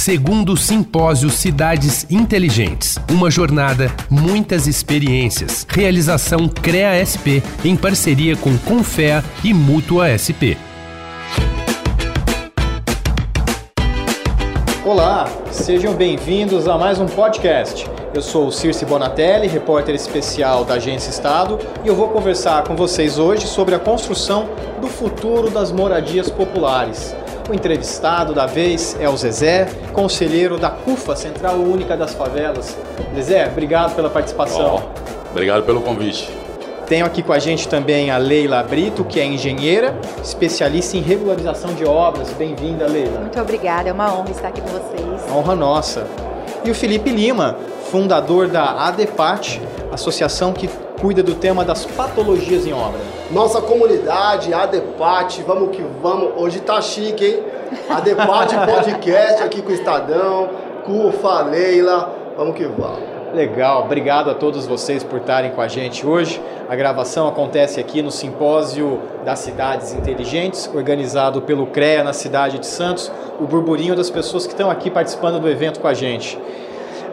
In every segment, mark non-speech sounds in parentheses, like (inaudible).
Segundo Simpósio Cidades Inteligentes. Uma jornada, muitas experiências. Realização CREA SP em parceria com Confea e Mútua SP. Olá, sejam bem-vindos a mais um podcast. Eu sou o Circe Bonatelli, repórter especial da Agência Estado, e eu vou conversar com vocês hoje sobre a construção do futuro das moradias populares. O entrevistado da vez é o Zezé, conselheiro da CUFA, Central Única das Favelas. Zezé, obrigado pela participação. Oh, obrigado pelo convite. Tenho aqui com a gente também a Leila Brito, que é engenheira, especialista em regularização de obras. Bem-vinda, Leila. Muito obrigada, é uma honra estar aqui com vocês. Honra nossa. E o Felipe Lima, fundador da ADEPAT, associação que cuida do tema das patologias em obra. Nossa comunidade, ADEPAT, vamos que vamos. Hoje tá chique, hein? ADEPAT (laughs) Podcast aqui com o Estadão, Cufa, Leila, vamos que vamos. Legal, obrigado a todos vocês por estarem com a gente hoje. A gravação acontece aqui no Simpósio das Cidades Inteligentes, organizado pelo CREA na cidade de Santos, o burburinho das pessoas que estão aqui participando do evento com a gente.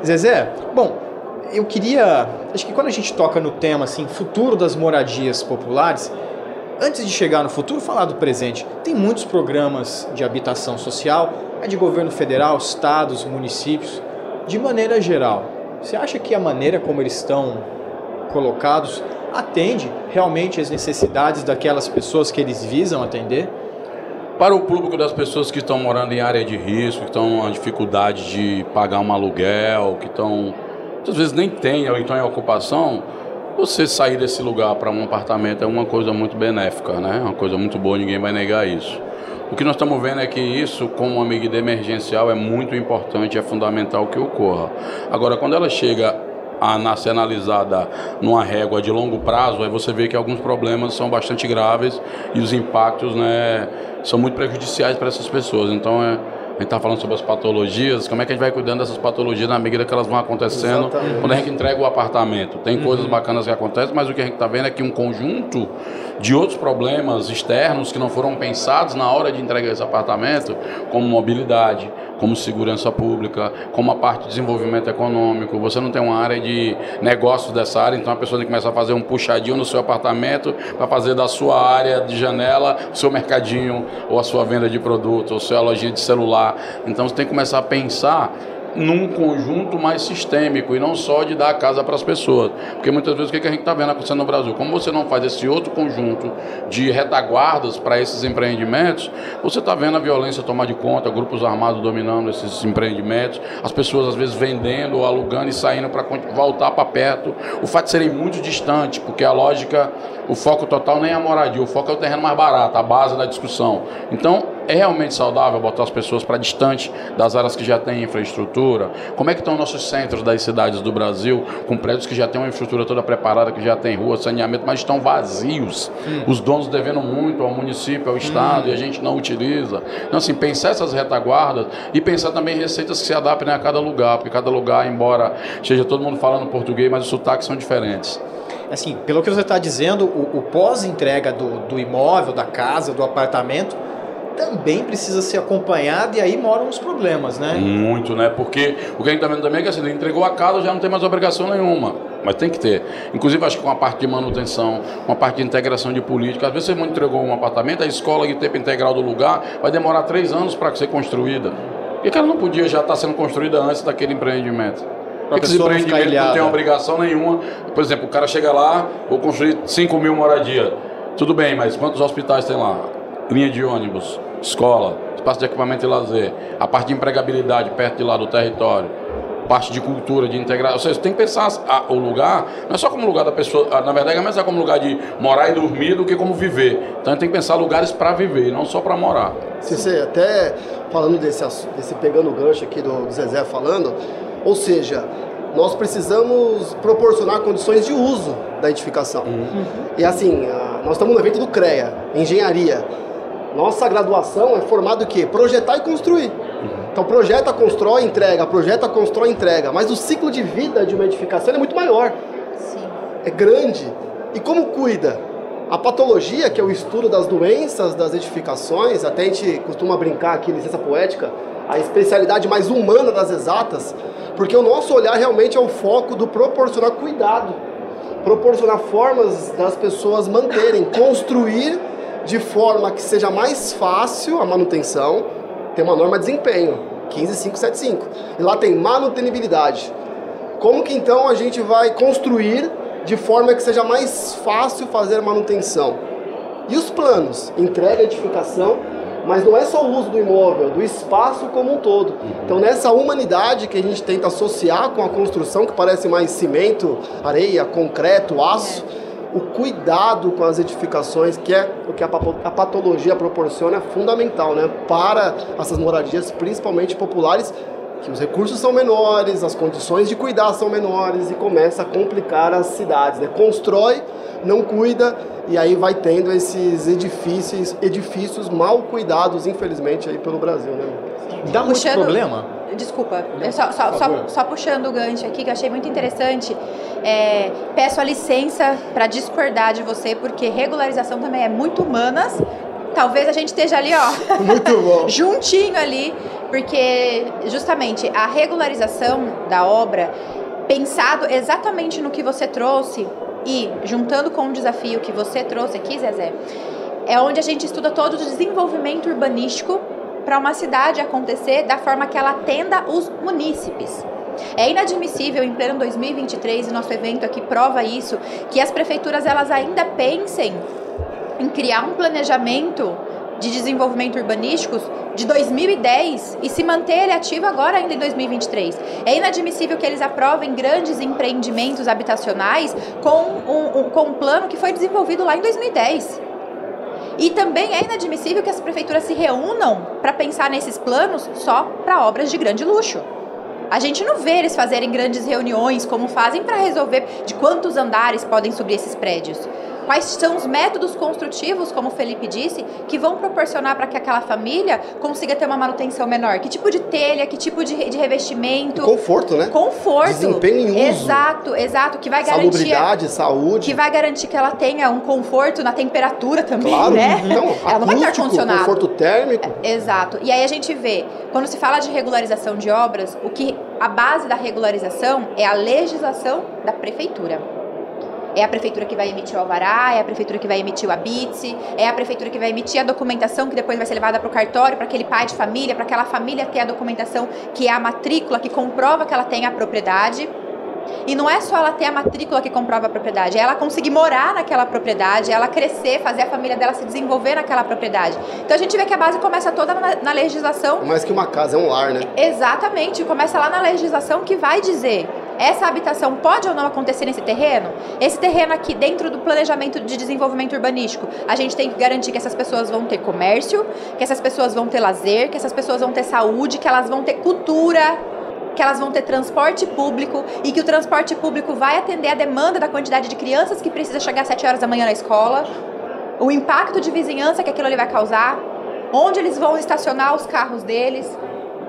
Zezé, bom, eu queria. Acho que quando a gente toca no tema assim, futuro das moradias populares, antes de chegar no futuro, falar do presente. Tem muitos programas de habitação social, é de governo federal, estados, municípios, de maneira geral. Você acha que a maneira como eles estão colocados atende realmente às necessidades daquelas pessoas que eles visam atender? Para o público das pessoas que estão morando em área de risco, que estão com dificuldade de pagar um aluguel, que estão muitas vezes nem tem, ou então em ocupação, você sair desse lugar para um apartamento é uma coisa muito benéfica, né? Uma coisa muito boa, ninguém vai negar isso. O que nós estamos vendo é que isso, como uma medida emergencial, é muito importante, é fundamental que ocorra. Agora, quando ela chega a ser analisada numa régua de longo prazo, aí você vê que alguns problemas são bastante graves e os impactos né, são muito prejudiciais para essas pessoas. Então, é, a gente está falando sobre as patologias, como é que a gente vai cuidando dessas patologias na medida que elas vão acontecendo Exatamente. quando a gente entrega o apartamento. Tem uhum. coisas bacanas que acontecem, mas o que a gente está vendo é que um conjunto de outros problemas externos que não foram pensados na hora de entregar esse apartamento, como mobilidade, como segurança pública, como a parte de desenvolvimento econômico. Você não tem uma área de negócios dessa área, então a pessoa tem que começar a fazer um puxadinho no seu apartamento para fazer da sua área de janela o seu mercadinho, ou a sua venda de produtos, ou a sua lojinha de celular. Então você tem que começar a pensar num conjunto mais sistêmico e não só de dar a casa para as pessoas. Porque muitas vezes o que a gente está vendo acontecendo no Brasil? Como você não faz esse outro conjunto de retaguardas para esses empreendimentos, você está vendo a violência tomar de conta, grupos armados dominando esses empreendimentos, as pessoas às vezes vendendo ou alugando e saindo para voltar para perto. O fato de serem muito distantes, porque a lógica, o foco total nem é a moradia, o foco é o terreno mais barato, a base da discussão. Então, é realmente saudável botar as pessoas para distante das áreas que já têm infraestrutura? Como é que estão nossos centros das cidades do Brasil, com prédios que já têm uma infraestrutura toda preparada, que já tem rua, saneamento, mas estão vazios? Hum. Os donos devendo muito ao município, ao Estado, hum. e a gente não utiliza. Então, assim, pensar essas retaguardas e pensar também em receitas que se adaptem a cada lugar, porque cada lugar, embora esteja todo mundo falando português, mas os sotaques são diferentes assim, pelo que você está dizendo, o, o pós-entrega do, do imóvel, da casa, do apartamento, também precisa ser acompanhado e aí moram os problemas, né? Muito, né? Porque o que a gente está vendo também é que assim, ele entregou a casa, já não tem mais obrigação nenhuma. Mas tem que ter. Inclusive, acho que com a parte de manutenção, com a parte de integração de política. Às vezes você entregou um apartamento, a escola de tempo integral do lugar vai demorar três anos para ser construída. Por que ela não podia já estar tá sendo construída antes daquele empreendimento? Porque esse empreendimento não tem obrigação nenhuma. Por exemplo, o cara chega lá, vou construir 5 mil moradias. Tudo bem, mas quantos hospitais tem lá? Linha de ônibus, escola, espaço de equipamento e lazer, a parte de empregabilidade perto de lá do território, parte de cultura, de integração. Ou seja, você tem que pensar a, o lugar, não é só como lugar da pessoa, na verdade é mais como lugar de morar e dormir do que como viver. Então a gente tem que pensar lugares para viver, não só para morar. Se você até falando desse, desse pegando o gancho aqui do, do Zezé falando, ou seja, nós precisamos proporcionar condições de uso da edificação. Uhum. E assim, nós estamos no evento do CREA, engenharia. Nossa graduação é formada o quê? Projetar e construir. Então projeta, constrói, entrega, projeta, constrói, entrega. Mas o ciclo de vida de uma edificação é muito maior. Sim. É grande. E como cuida? A patologia, que é o estudo das doenças das edificações, até a gente costuma brincar aqui, licença poética, a especialidade mais humana das exatas, porque o nosso olhar realmente é o foco do proporcionar cuidado, proporcionar formas das pessoas manterem, construir de forma que seja mais fácil a manutenção, tem uma norma de desempenho, 15575. E lá tem manutenibilidade. Como que então a gente vai construir de forma que seja mais fácil fazer manutenção? E os planos? Entrega, edificação, mas não é só o uso do imóvel, do espaço como um todo. Então, nessa humanidade que a gente tenta associar com a construção, que parece mais cimento, areia, concreto, aço, o cuidado com as edificações, que é o que a patologia proporciona, é fundamental né? para essas moradias, principalmente populares, que os recursos são menores, as condições de cuidar são menores e começa a complicar as cidades. Né? Constrói, não cuida e aí vai tendo esses edifícios, edifícios mal cuidados, infelizmente, aí pelo Brasil. Né? Dá muito puxando, problema? Desculpa, só, só, só, só, puxando o gancho aqui, que eu achei muito interessante. É, peço a licença para discordar de você, porque regularização também é muito humanas. Talvez a gente esteja ali, ó. Muito bom. (laughs) juntinho ali, porque justamente a regularização da obra, pensado exatamente no que você trouxe e juntando com o desafio que você trouxe aqui, Zezé, é onde a gente estuda todo o desenvolvimento urbanístico para uma cidade acontecer da forma que ela atenda os munícipes. É inadmissível em pleno 2023 e nosso evento aqui prova isso, que as prefeituras elas ainda pensem em criar um planejamento de desenvolvimento urbanísticos de 2010 e se manter ele ativo agora ainda em 2023. É inadmissível que eles aprovem grandes empreendimentos habitacionais com um, um, com um plano que foi desenvolvido lá em 2010. E também é inadmissível que as prefeituras se reúnam para pensar nesses planos só para obras de grande luxo. A gente não vê eles fazerem grandes reuniões como fazem para resolver de quantos andares podem subir esses prédios. Quais são os métodos construtivos, como o Felipe disse, que vão proporcionar para que aquela família consiga ter uma manutenção menor? Que tipo de telha, que tipo de, de revestimento? Conforto, né? Conforto. Desempenho em uso. Exato, exato. Que vai garantir. Salubridade, saúde. Que vai garantir que ela tenha um conforto na temperatura também, claro, né? Não, (laughs) ela não vai estar condicionada. Conforto térmico. É, exato. E aí a gente vê, quando se fala de regularização de obras, o que a base da regularização é a legislação da prefeitura. É a prefeitura que vai emitir o alvará, é a prefeitura que vai emitir o habite, é a prefeitura que vai emitir a documentação que depois vai ser levada para o cartório, para aquele pai de família, para aquela família ter a documentação que é a matrícula que comprova que ela tem a propriedade. E não é só ela ter a matrícula que comprova a propriedade, é ela conseguir morar naquela propriedade, é ela crescer, fazer a família dela se desenvolver naquela propriedade. Então a gente vê que a base começa toda na, na legislação. Mais que uma casa, é um lar, né? Exatamente, começa lá na legislação que vai dizer essa habitação pode ou não acontecer nesse terreno? Esse terreno aqui, dentro do planejamento de desenvolvimento urbanístico, a gente tem que garantir que essas pessoas vão ter comércio, que essas pessoas vão ter lazer, que essas pessoas vão ter saúde, que elas vão ter cultura, que elas vão ter transporte público e que o transporte público vai atender a demanda da quantidade de crianças que precisa chegar às 7 horas da manhã na escola, o impacto de vizinhança que aquilo ali vai causar, onde eles vão estacionar os carros deles.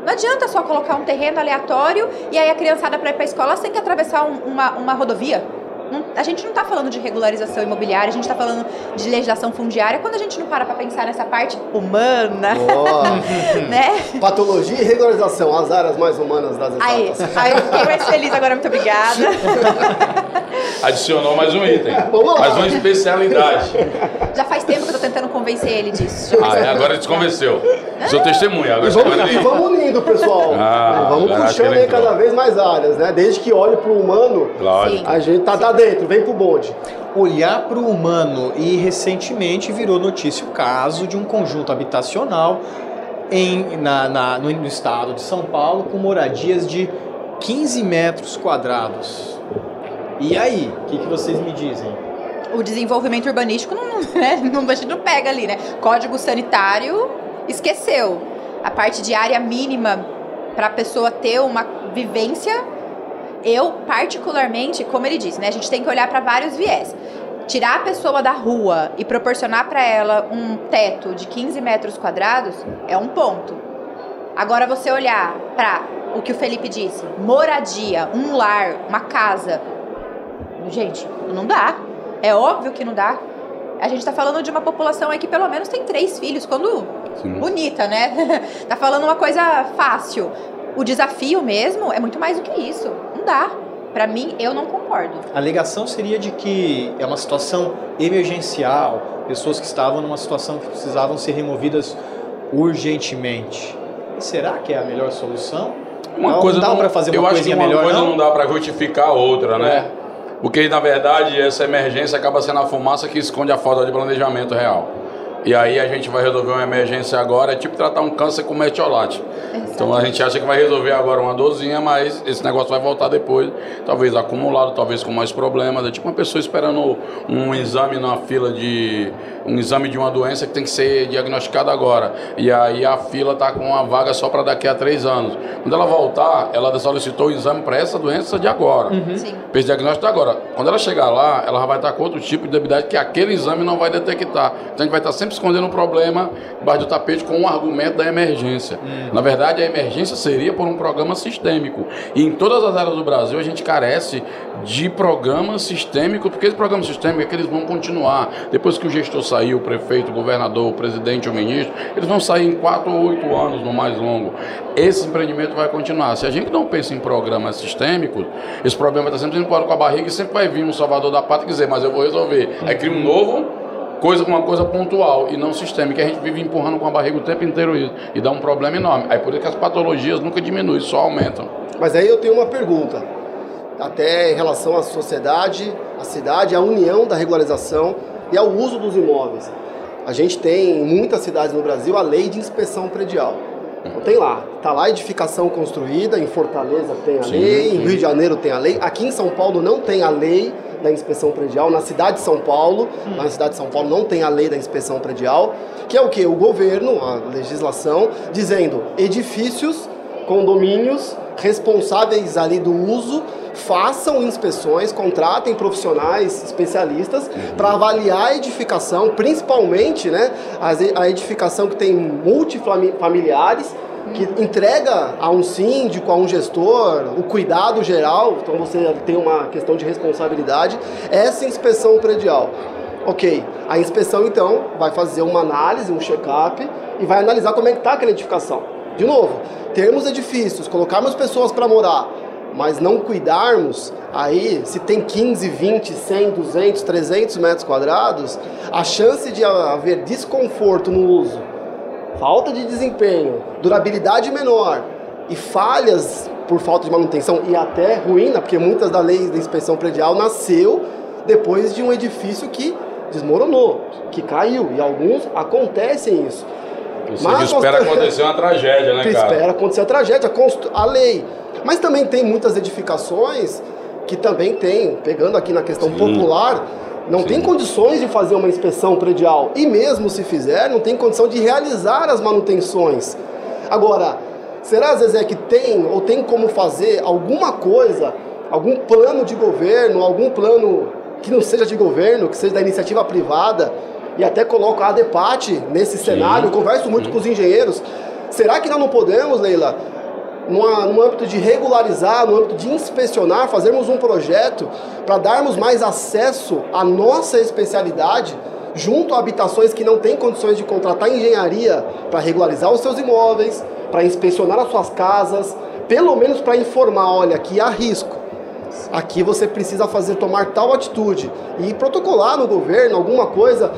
Não adianta só colocar um terreno aleatório e aí a criançada para ir para a escola tem que atravessar um, uma, uma rodovia. Não, a gente não está falando de regularização imobiliária, a gente está falando de legislação fundiária quando a gente não para para pensar nessa parte humana. (laughs) né? Patologia e regularização, as áreas mais humanas das etapas. Aí, aí eu fiquei mais feliz agora, muito obrigada. (laughs) Adicionou mais um item. (laughs) Mais uma especialidade. Já faz tempo que eu estou tentando convencer ele disso. Ah, é, agora ele te convenceu. Sou testemunha. Agora e vamos, e vamos unindo, pessoal. (laughs) Ah, vamos puxando aí cada vez mais áreas, né? Desde que olhe para o humano, Lógico. a gente tá, tá dentro, vem pro bonde. Olhar para o humano e recentemente virou notícia o caso de um conjunto habitacional em, na, na no, no estado de São Paulo com moradias de 15 metros quadrados. E aí, o que, que vocês me dizem? O desenvolvimento urbanístico não, (laughs) né, não, não pega ali, né? Código sanitário esqueceu. A parte de área mínima para a pessoa ter uma vivência, eu particularmente, como ele disse, né? A gente tem que olhar para vários viés. Tirar a pessoa da rua e proporcionar para ela um teto de 15 metros quadrados é um ponto. Agora você olhar para o que o Felipe disse, moradia, um lar, uma casa, Gente, não dá. É óbvio que não dá. A gente está falando de uma população aí que pelo menos tem três filhos, quando Sim. bonita, né? (laughs) tá falando uma coisa fácil. O desafio mesmo é muito mais do que isso. Não dá. Para mim, eu não concordo. A alegação seria de que é uma situação emergencial, pessoas que estavam numa situação que precisavam ser removidas urgentemente. E será que é a melhor solução? Uma não, coisa não dá para fazer uma eu acho que uma melhor, coisa não? não dá para justificar a outra, né? É. Porque na verdade essa emergência acaba sendo a fumaça que esconde a falta de planejamento real. E aí a gente vai resolver uma emergência agora, é tipo tratar um câncer com metiolate. Então a gente acha que vai resolver agora uma dorzinha, mas esse negócio vai voltar depois, talvez acumulado, talvez com mais problemas. É tipo uma pessoa esperando um exame na fila de um exame de uma doença que tem que ser diagnosticada agora. E aí a fila está com uma vaga só para daqui a três anos. Quando ela voltar, ela solicitou o exame para essa doença de agora. Uhum. Fez diagnóstico agora. Quando ela chegar lá, ela vai estar com outro tipo de debilidade que aquele exame não vai detectar. Então a gente vai estar sempre escondendo um problema debaixo do tapete com um argumento da emergência. Uhum. Na verdade, a emergência seria por um programa sistêmico. E em todas as áreas do Brasil a gente carece de programas sistêmicos, porque esse programa sistêmico é que eles vão continuar. Depois que o gestor sair, o prefeito, o governador, o presidente, o ministro, eles vão sair em quatro ou oito anos no mais longo. Esse empreendimento vai continuar. Se a gente não pensa em programas sistêmicos, esse problema está sempre empurrado com a barriga e sempre vai vir um salvador da pátria dizer, mas eu vou resolver. Aí cria um novo coisa uma coisa pontual e não sistêmica. A gente vive empurrando com a barriga o tempo inteiro isso e dá um problema enorme. Aí por isso que as patologias nunca diminuem, só aumentam. Mas aí eu tenho uma pergunta, até em relação à sociedade, à cidade, à união da regularização e ao uso dos imóveis. A gente tem em muitas cidades no Brasil a lei de inspeção predial. Então tem lá, tá lá a edificação construída, em Fortaleza tem a sim, lei, sim. em Rio de Janeiro tem a lei, aqui em São Paulo não tem a lei da inspeção predial. Na cidade de São Paulo, hum. na cidade de São Paulo não tem a lei da inspeção predial, que é o que? O governo, a legislação, dizendo edifícios, condomínios responsáveis ali do uso façam inspeções, contratem profissionais especialistas uhum. para avaliar a edificação, principalmente né, a edificação que tem multifamiliares, que entrega a um síndico, a um gestor, o cuidado geral, então você tem uma questão de responsabilidade, essa inspeção predial. Ok, a inspeção então vai fazer uma análise, um check-up e vai analisar como é que está aquela edificação. De novo, termos edifícios, colocarmos pessoas para morar, mas não cuidarmos, aí se tem 15, 20, 100, 200, 300 metros quadrados, a chance de haver desconforto no uso falta de desempenho, durabilidade menor e falhas por falta de manutenção e até ruína, porque muitas das leis da inspeção predial nasceu depois de um edifício que desmoronou, que caiu, e alguns acontecem isso. Você Mas (laughs) espera acontecer uma tragédia, né, cara? Espera acontecer a tragédia, a lei. Mas também tem muitas edificações que também tem, pegando aqui na questão Sim. popular, não Sim. tem condições de fazer uma inspeção predial. E mesmo se fizer, não tem condição de realizar as manutenções. Agora, será, Zezé, que tem ou tem como fazer alguma coisa, algum plano de governo, algum plano que não seja de governo, que seja da iniciativa privada, e até coloco a ADEPAT nesse cenário, converso muito com os engenheiros. Será que nós não podemos, Leila, numa, no âmbito de regularizar, no âmbito de inspecionar, fazermos um projeto para darmos mais acesso à nossa especialidade junto a habitações que não têm condições de contratar engenharia para regularizar os seus imóveis, para inspecionar as suas casas, pelo menos para informar, olha, que há risco aqui você precisa fazer tomar tal atitude e protocolar no governo alguma coisa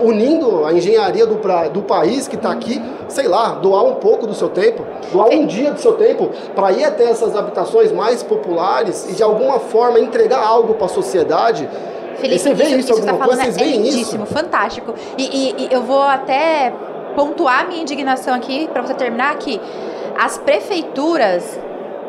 unindo a engenharia do, pra, do país que está aqui, sei lá, doar um pouco do seu tempo, doar um dia do seu tempo para ir até essas habitações mais populares e de alguma forma entregar algo para a sociedade. Felipe, você vê isso, isso, isso alguma tá coisa? Vocês é veem isso? fantástico. E, e, e eu vou até pontuar minha indignação aqui para você terminar aqui. As prefeituras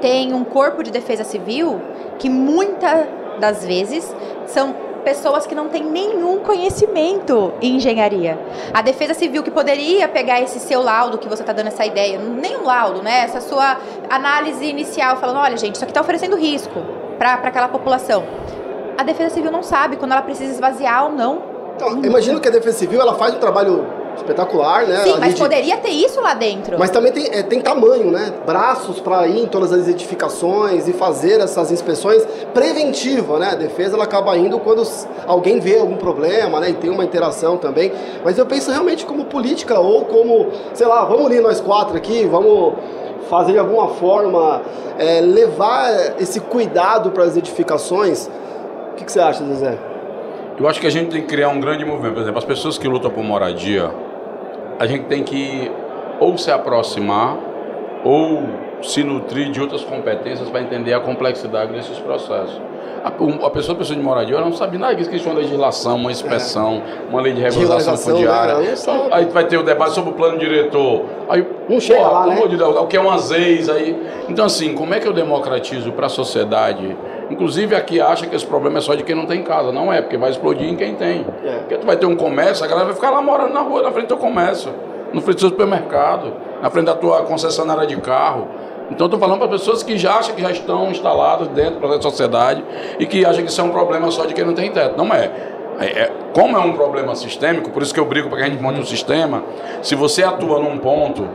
têm um corpo de defesa civil que muitas das vezes são pessoas que não têm nenhum conhecimento em engenharia. A defesa civil que poderia pegar esse seu laudo que você está dando essa ideia, nem um laudo, né? Essa sua análise inicial falando, olha gente, isso aqui está oferecendo risco para aquela população. A defesa civil não sabe quando ela precisa esvaziar ou não. Então, imagino que a defesa civil ela faz um trabalho espetacular, né? Sim, mas poderia ter isso lá dentro. Mas também tem, é, tem tamanho, né? Braços para ir em todas as edificações e fazer essas inspeções preventiva, né? A defesa ela acaba indo quando alguém vê algum problema, né? E tem uma interação também. Mas eu penso realmente como política ou como, sei lá, vamos unir nós quatro aqui, vamos fazer de alguma forma é, levar esse cuidado para as edificações. O que, que você acha, Zezé? Eu acho que a gente tem que criar um grande movimento. Por exemplo, as pessoas que lutam por moradia, a gente tem que ou se aproximar ou se nutrir de outras competências para entender a complexidade desses processos. A, a pessoa precisa de moradia, ela não sabe nada disso, que existe uma legislação, uma inspeção, uma lei de regularização fundiária. né? Sabe. Aí vai ter o debate sobre o plano diretor. Aí, Não chega lá, pelo né? amor de Deus, o que é umas ex aí. Então, assim, como é que eu democratizo para a sociedade? Inclusive, aqui acha que esse problema é só de quem não tem casa. Não é, porque vai explodir em quem tem. É. Porque tu vai ter um comércio, a galera vai ficar lá morando na rua, na frente do teu comércio, na frente do seu supermercado, na frente da tua concessionária de carro. Então, estou falando para pessoas que já acham que já estão instaladas dentro da sociedade e que acham que isso é um problema só de quem não tem teto. Não é. É, é- como é um problema sistêmico, por isso que eu brigo para que a gente monte um sistema, se você atua num ponto,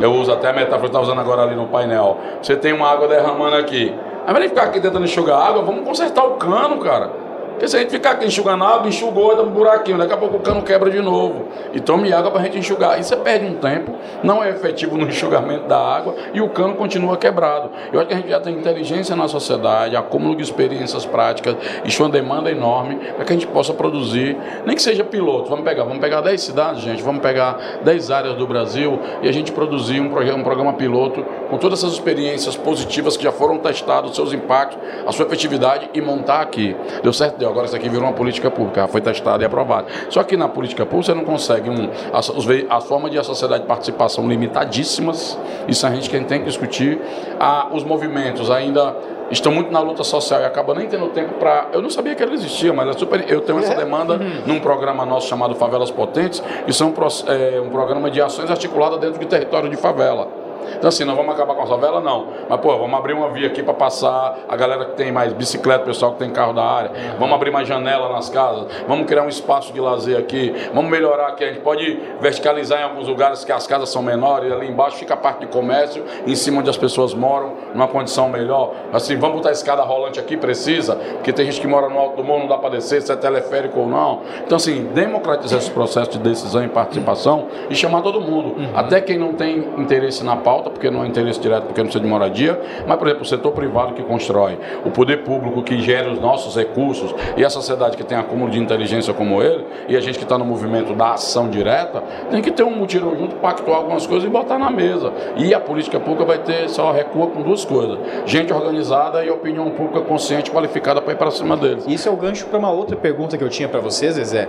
eu uso até a metáfora que estava usando agora ali no painel, você tem uma água derramando aqui, ao invés de ficar aqui tentando enxugar água, vamos consertar o cano, cara. Porque se a gente ficar aqui enxugando água, enxugou, dá um buraquinho, daqui a pouco o cano quebra de novo. E tome água para a gente enxugar. E você perde um tempo, não é efetivo no (laughs) enxugamento da água e o cano continua quebrado. Eu acho que a gente já tem inteligência na sociedade, acúmulo de experiências práticas, isso é uma demanda enorme para que a gente possa produzir, nem que seja piloto. Vamos pegar, vamos pegar 10 cidades, gente, vamos pegar 10 áreas do Brasil e a gente produzir um programa, um programa piloto com todas essas experiências positivas que já foram testadas, seus impactos, a sua efetividade e montar aqui. Deu certo? Deu. Agora isso aqui virou uma política pública, foi testada e aprovada. Só que na política pública você não consegue um, as, a forma de a sociedade de participação limitadíssimas, isso a gente quem tem que discutir. Ah, os movimentos ainda estão muito na luta social e acaba nem tendo tempo para. Eu não sabia que ela existia, mas é super, eu tenho essa demanda num programa nosso chamado Favelas Potentes, que são um pro- é, um programa de ações articuladas dentro de território de favela. Então assim, não vamos acabar com a favela, não. Mas, pô, vamos abrir uma via aqui para passar a galera que tem mais bicicleta, o pessoal que tem carro da área. Vamos abrir mais janela nas casas. Vamos criar um espaço de lazer aqui. Vamos melhorar aqui. A gente pode verticalizar em alguns lugares que as casas são menores. Ali embaixo fica a parte de comércio, em cima onde as pessoas moram, numa condição melhor. Assim, vamos botar escada rolante aqui, precisa, porque tem gente que mora no alto do morro, não dá para descer, se é teleférico ou não. Então, assim, democratizar esse processo de decisão e participação e chamar todo mundo. Até quem não tem interesse na pauta, porque não é interesse direto, porque não precisa de moradia, mas, por exemplo, o setor privado que constrói, o poder público que gera os nossos recursos e a sociedade que tem acúmulo de inteligência como ele, e a gente que está no movimento da ação direta, tem que ter um mutirão junto, pactuar algumas coisas e botar na mesa. E a política pública vai ter só recua com duas coisas: gente organizada e opinião pública consciente, qualificada para ir para cima deles. Isso é o gancho para uma outra pergunta que eu tinha para vocês, Zezé.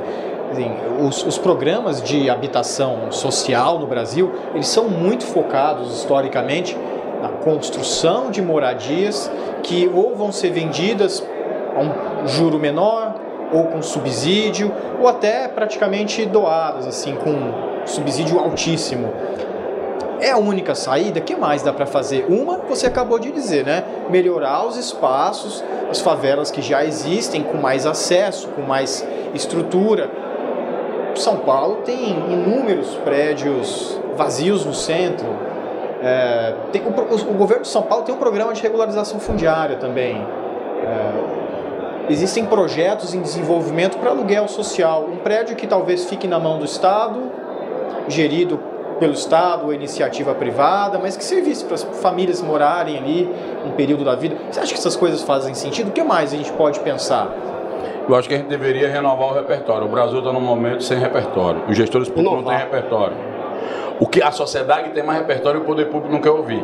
Assim, os, os programas de habitação social no Brasil, eles são muito focados historicamente na construção de moradias que ou vão ser vendidas a um juro menor, ou com subsídio, ou até praticamente doadas, assim, com subsídio altíssimo. É a única saída? Que mais dá para fazer? Uma, você acabou de dizer, né? Melhorar os espaços, as favelas que já existem, com mais acesso, com mais estrutura. São Paulo tem inúmeros prédios vazios no centro. É, tem- o, o governo de São Paulo tem um programa de regularização fundiária também. É, existem projetos em desenvolvimento para aluguel social. Um prédio que talvez fique na mão do Estado, gerido pelo Estado ou iniciativa privada, mas que servisse para as famílias morarem ali um período da vida. Você acha que essas coisas fazem sentido? O que mais a gente pode pensar? Eu acho que a gente deveria renovar o repertório. O Brasil está num momento sem repertório. Os gestores públicos não têm repertório. O que a sociedade tem mais repertório, o poder público não quer ouvir.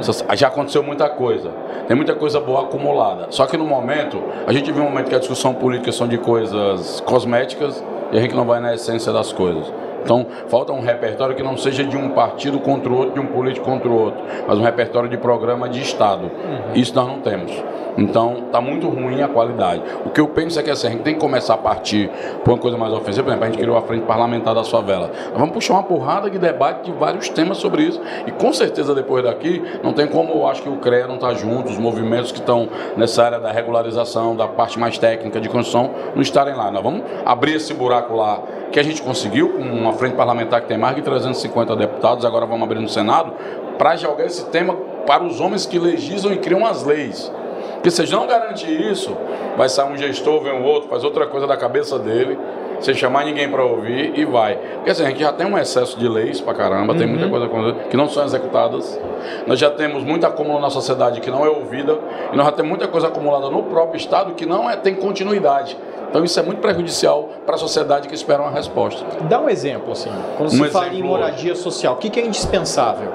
Isso- Já aconteceu muita coisa. Tem muita coisa boa acumulada. Só que no momento, a gente vive um momento que a discussão política são de coisas cosméticas e a gente não vai na essência das coisas. Então, falta um repertório que não seja de um partido contra o outro, de um político contra o outro, mas um repertório de programa de Estado. Isso nós não temos. Então, está muito ruim a qualidade. O que eu penso é que assim, a gente tem que começar a partir por uma coisa mais ofensiva. Por exemplo, a gente criou a Frente Parlamentar das Favelas. Nós vamos puxar uma porrada de debate de vários temas sobre isso. E com certeza, depois daqui, não tem como eu acho que o CREA não está junto, os movimentos que estão nessa área da regularização, da parte mais técnica de construção, não estarem lá. Nós vamos abrir esse buraco lá que a gente conseguiu, com uma frente parlamentar que tem mais de 350 deputados, agora vamos abrir no Senado, para jogar esse tema para os homens que legislam e criam as leis. Porque se não garantir isso, vai sair um gestor, vem um outro, faz outra coisa da cabeça dele, sem chamar ninguém para ouvir e vai. Porque assim, a gente já tem um excesso de leis para caramba, uhum. tem muita coisa que não são executadas. Nós já temos muita acúmulo na sociedade que não é ouvida, e nós já temos muita coisa acumulada no próprio Estado que não é, tem continuidade. Então isso é muito prejudicial para a sociedade que espera uma resposta. Dá um exemplo, assim, quando um se fala em moradia hoje. social, o que, que é indispensável?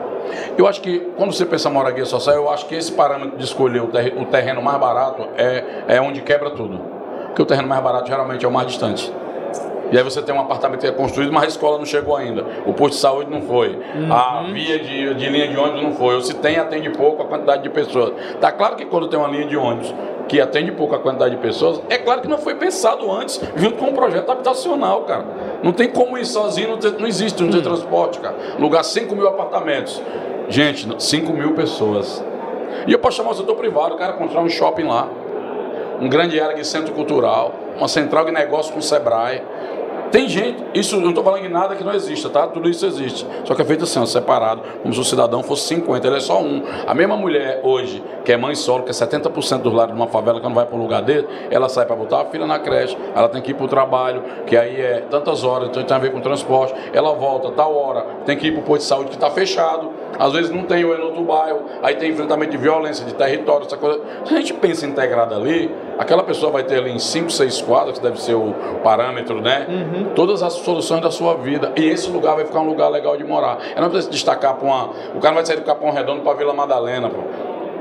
Eu acho que quando você pensa em moradia social, eu acho que esse parâmetro de escolher o terreno mais barato é, é onde quebra tudo. Porque o terreno mais barato geralmente é o mais distante. E aí você tem um apartamento que é construído, mas a escola não chegou ainda. O posto de saúde não foi. Uhum. A via de, de linha de ônibus não foi. Ou se tem, atende pouco a quantidade de pessoas. Tá claro que quando tem uma linha de ônibus que atende pouco a quantidade de pessoas, é claro que não foi pensado antes, junto com um projeto habitacional, cara. Não tem como ir sozinho, não, não existe, não tem uhum. transporte, cara. Lugar 5 mil apartamentos. Gente, 5 mil pessoas. E eu posso chamar o setor privado, o cara construir um shopping lá. Um grande área de centro cultural, uma central de negócio com o Sebrae, tem gente, isso eu não estou falando em nada que não exista, tá? Tudo isso existe. Só que é feito assim, ó, separado, como se o cidadão fosse 50, ele é só um. A mesma mulher hoje, que é mãe solo, que é 70% dos lares de uma favela, quando vai para um lugar dele, ela sai para botar a filha na creche, ela tem que ir para o trabalho, que aí é tantas horas, então tem a ver com transporte, ela volta tal hora, tem que ir para o posto de saúde que está fechado, às vezes não tem o em outro bairro, aí tem enfrentamento de violência, de território, essa coisa. Se a gente pensa integrado ali, aquela pessoa vai ter ali em 5, 6 quadras, que deve ser o parâmetro, né? Uhum. Todas as soluções da sua vida. E esse lugar vai ficar um lugar legal de morar. Eu não preciso destacar para uma. O cara vai sair do Capão Redondo para Vila Madalena, pô.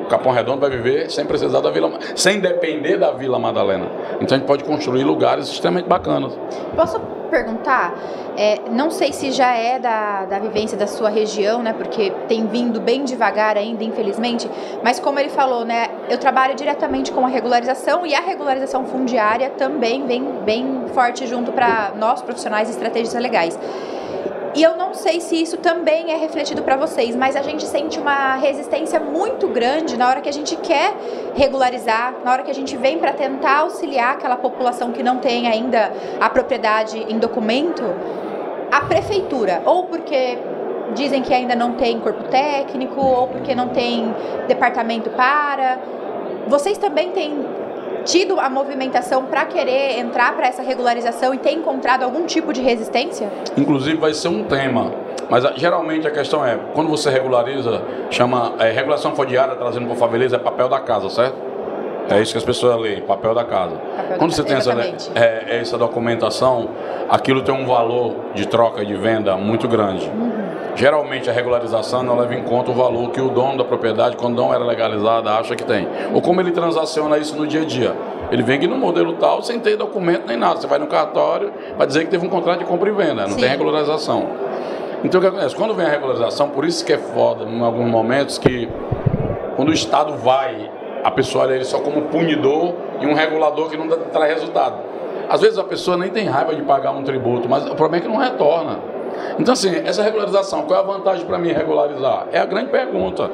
Capão Redondo vai viver sem precisar da Vila, sem depender da Vila Madalena. Então a gente pode construir lugares extremamente bacanas. Posso perguntar? É, não sei se já é da, da vivência da sua região, né? Porque tem vindo bem devagar ainda, infelizmente. Mas como ele falou, né? Eu trabalho diretamente com a regularização e a regularização fundiária também vem bem forte junto para nós profissionais e estrategistas legais. E eu não sei se isso também é refletido para vocês, mas a gente sente uma resistência muito grande na hora que a gente quer regularizar, na hora que a gente vem para tentar auxiliar aquela população que não tem ainda a propriedade em documento, a prefeitura, ou porque dizem que ainda não tem corpo técnico, ou porque não tem departamento para. Vocês também têm tido a movimentação para querer entrar para essa regularização e ter encontrado algum tipo de resistência? Inclusive vai ser um tema. Mas ah, geralmente a questão é, quando você regulariza, chama é, regulação fundiária trazendo para faveleza é papel da casa, certo? É isso que as pessoas leem, papel da casa. Papel Quando você tem essa, é, essa documentação, aquilo tem um valor de troca e de venda muito grande. Uhum. Geralmente a regularização não leva em conta o valor que o dono da propriedade, quando não era legalizada, acha que tem. Ou como ele transaciona isso no dia a dia. Ele vem aqui no modelo tal sem ter documento nem nada. Você vai no cartório para dizer que teve um contrato de compra e venda, não Sim. tem regularização. Então o que acontece? Quando vem a regularização, por isso que é foda em alguns momentos que quando o Estado vai, a pessoa olha ele só como punidor e um regulador que não traz resultado. Às vezes a pessoa nem tem raiva de pagar um tributo, mas o problema é que não retorna. Então, assim, essa regularização, qual é a vantagem para mim regularizar? É a grande pergunta.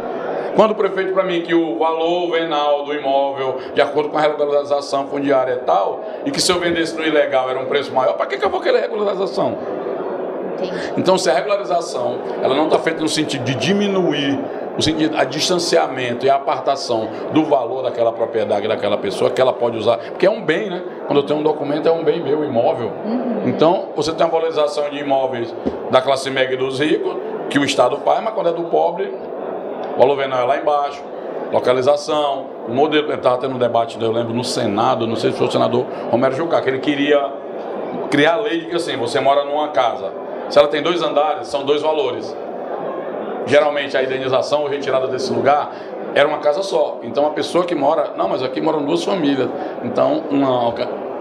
Quando o prefeito para mim que o valor venal do imóvel, de acordo com a regularização fundiária é tal, e que se eu vendesse no ilegal era um preço maior, para que, que eu vou querer regularização? Então, se a regularização ela não está feita no sentido de diminuir o sentido, a distanciamento e a apartação do valor daquela propriedade daquela pessoa que ela pode usar, porque é um bem, né? Quando eu tenho um documento é um bem meu, imóvel. Uhum. Então, você tem a valorização de imóveis da classe média e dos ricos, que o Estado faz, mas quando é do pobre, o valor venal é lá embaixo. Localização, o modelo, estava tendo um debate, eu lembro, no Senado, não sei se foi o senador Romero Jucá, que ele queria criar a lei de que assim, você mora numa casa, se ela tem dois andares, são dois valores geralmente a indenização ou retirada desse lugar era uma casa só. Então a pessoa que mora, não, mas aqui moram duas famílias. Então uma,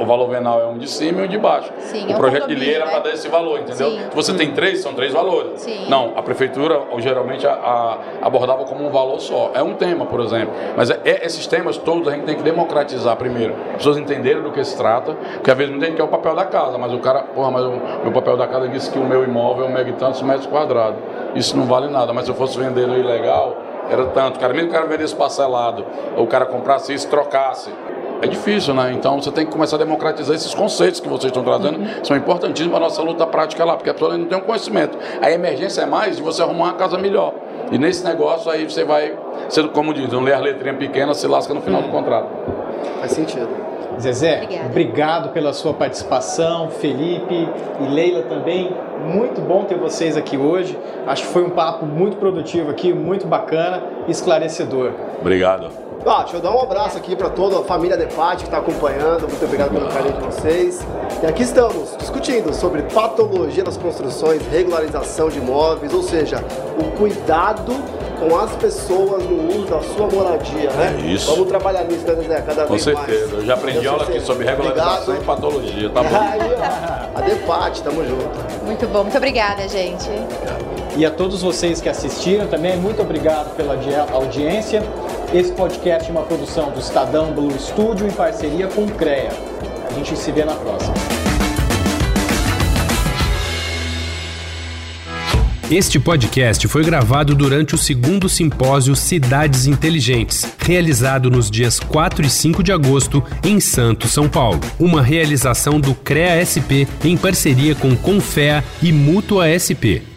o valor venal é um de cima e um de baixo. Sim, o é projeto de lei era né? para dar esse valor, entendeu? Sim. Se você tem três, são três valores. Sim. Não, a prefeitura geralmente a, a, abordava como um valor só. É um tema, por exemplo. Mas é, é, esses temas todos a gente tem que democratizar primeiro. As pessoas entenderem do que se trata, porque às vezes não tem que é o papel da casa, mas o cara, porra, mas o meu papel da casa disse que o meu imóvel é um mega tantos metros quadrados. Isso não vale nada, mas se eu fosse vender ilegal, era tanto. Cara, mesmo que o cara vendesse parcelado, ou o cara comprasse isso, trocasse é difícil, né? Então você tem que começar a democratizar esses conceitos que vocês estão trazendo, uhum. são importantíssimos para a nossa luta prática lá, porque a pessoa não tem um conhecimento. A emergência é mais de você arrumar uma casa melhor. E nesse negócio aí você vai, sendo como diz, não lê a letrinha pequena, se lasca no final uhum. do contrato. Faz sentido. Zezé, Obrigada. obrigado pela sua participação, Felipe e Leila também. Muito bom ter vocês aqui hoje. Acho que foi um papo muito produtivo aqui, muito bacana, esclarecedor. Obrigado. Ah, deixa eu dar um abraço aqui para toda a família Depate que está acompanhando. Muito obrigado pelo carinho de vocês. E aqui estamos discutindo sobre patologia das construções, regularização de imóveis, ou seja, o cuidado com as pessoas no uso da sua moradia, né? É isso. Vamos trabalhar nisso, né, Zé? Cada com vez certeza. mais. Eu já aprendi aula aqui sobre regularização Obrigado. e patologia, tá bom? Aí, a Depate, tamo junto. Muito bom, muito obrigada, gente. E a todos vocês que assistiram também, muito obrigado pela audiência. Esse podcast é uma produção do Estadão Blue Studio em parceria com o CREA. A gente se vê na próxima. Este podcast foi gravado durante o segundo simpósio Cidades Inteligentes, realizado nos dias 4 e 5 de agosto em Santos, São Paulo. Uma realização do CREA SP em parceria com Confea e Mútua SP.